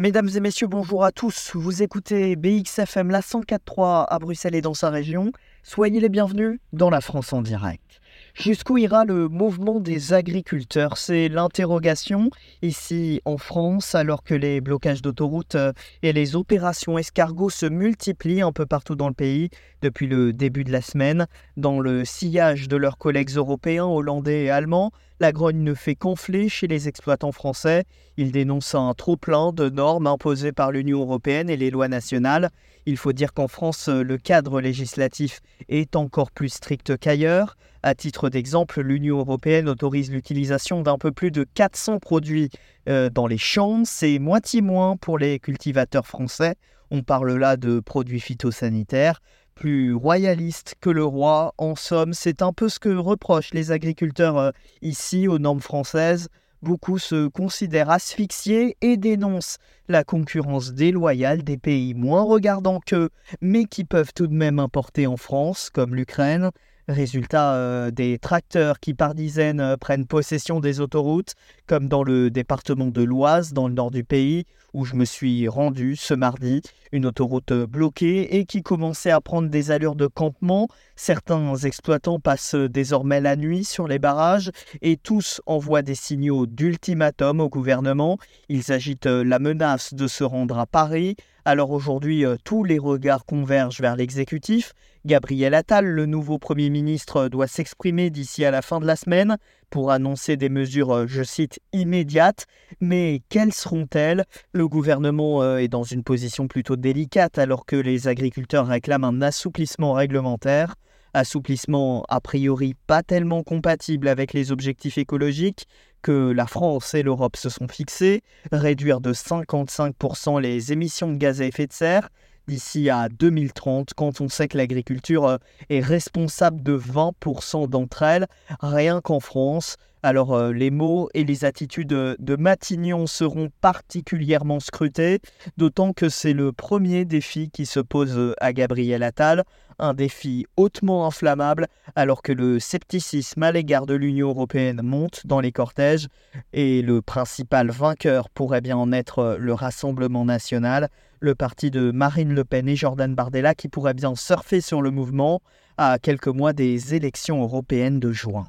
Mesdames et messieurs, bonjour à tous. Vous écoutez BXFM la 104.3 à Bruxelles et dans sa région. Soyez les bienvenus dans la France en direct. Jusqu'où ira le mouvement des agriculteurs? C'est l'interrogation ici en France, alors que les blocages d'autoroutes euh, et les opérations escargots se multiplient un peu partout dans le pays depuis le début de la semaine. Dans le sillage de leurs collègues européens, hollandais et allemands, la grogne ne fait qu'enfler chez les exploitants français. Ils dénoncent un trop-plein de normes imposées par l'Union européenne et les lois nationales. Il faut dire qu'en France, le cadre législatif est encore plus strict qu'ailleurs. À titre d'exemple, l'Union européenne autorise l'utilisation d'un peu plus de 400 produits euh, dans les champs. C'est moitié moins pour les cultivateurs français. On parle là de produits phytosanitaires plus royaliste que le roi. En somme, c'est un peu ce que reprochent les agriculteurs euh, ici aux normes françaises. Beaucoup se considèrent asphyxiés et dénoncent la concurrence déloyale des pays moins regardants qu'eux, mais qui peuvent tout de même importer en France, comme l'Ukraine. Résultat, euh, des tracteurs qui par dizaines euh, prennent possession des autoroutes, comme dans le département de l'Oise, dans le nord du pays, où je me suis rendu ce mardi. Une autoroute euh, bloquée et qui commençait à prendre des allures de campement. Certains exploitants passent désormais la nuit sur les barrages et tous envoient des signaux d'ultimatum au gouvernement. Ils agitent la menace de se rendre à Paris. Alors aujourd'hui, tous les regards convergent vers l'exécutif. Gabriel Attal, le nouveau Premier ministre, doit s'exprimer d'ici à la fin de la semaine pour annoncer des mesures, euh, je cite, immédiates. Mais quelles seront-elles? Le gouvernement euh, est dans une position plutôt délicate alors que les agriculteurs réclament un assouplissement réglementaire. Assouplissement a priori pas tellement compatible avec les objectifs écologiques que la France et l'Europe se sont fixés, réduire de 55% les émissions de gaz à effet de serre d'ici à 2030, quand on sait que l'agriculture euh, est responsable de 20% d'entre elles, rien qu'en France. Alors euh, les mots et les attitudes de Matignon seront particulièrement scrutés, d'autant que c'est le premier défi qui se pose à Gabriel Attal, un défi hautement inflammable alors que le scepticisme à l'égard de l'Union européenne monte dans les cortèges et le principal vainqueur pourrait bien en être le Rassemblement national, le parti de Marine Le Pen et Jordan Bardella qui pourrait bien surfer sur le mouvement à quelques mois des élections européennes de juin.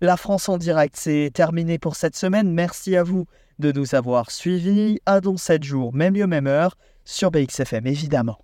La France en direct, c'est terminé pour cette semaine. Merci à vous de nous avoir suivis. À dans 7 jours, même lieu, même heure, sur BXFM évidemment.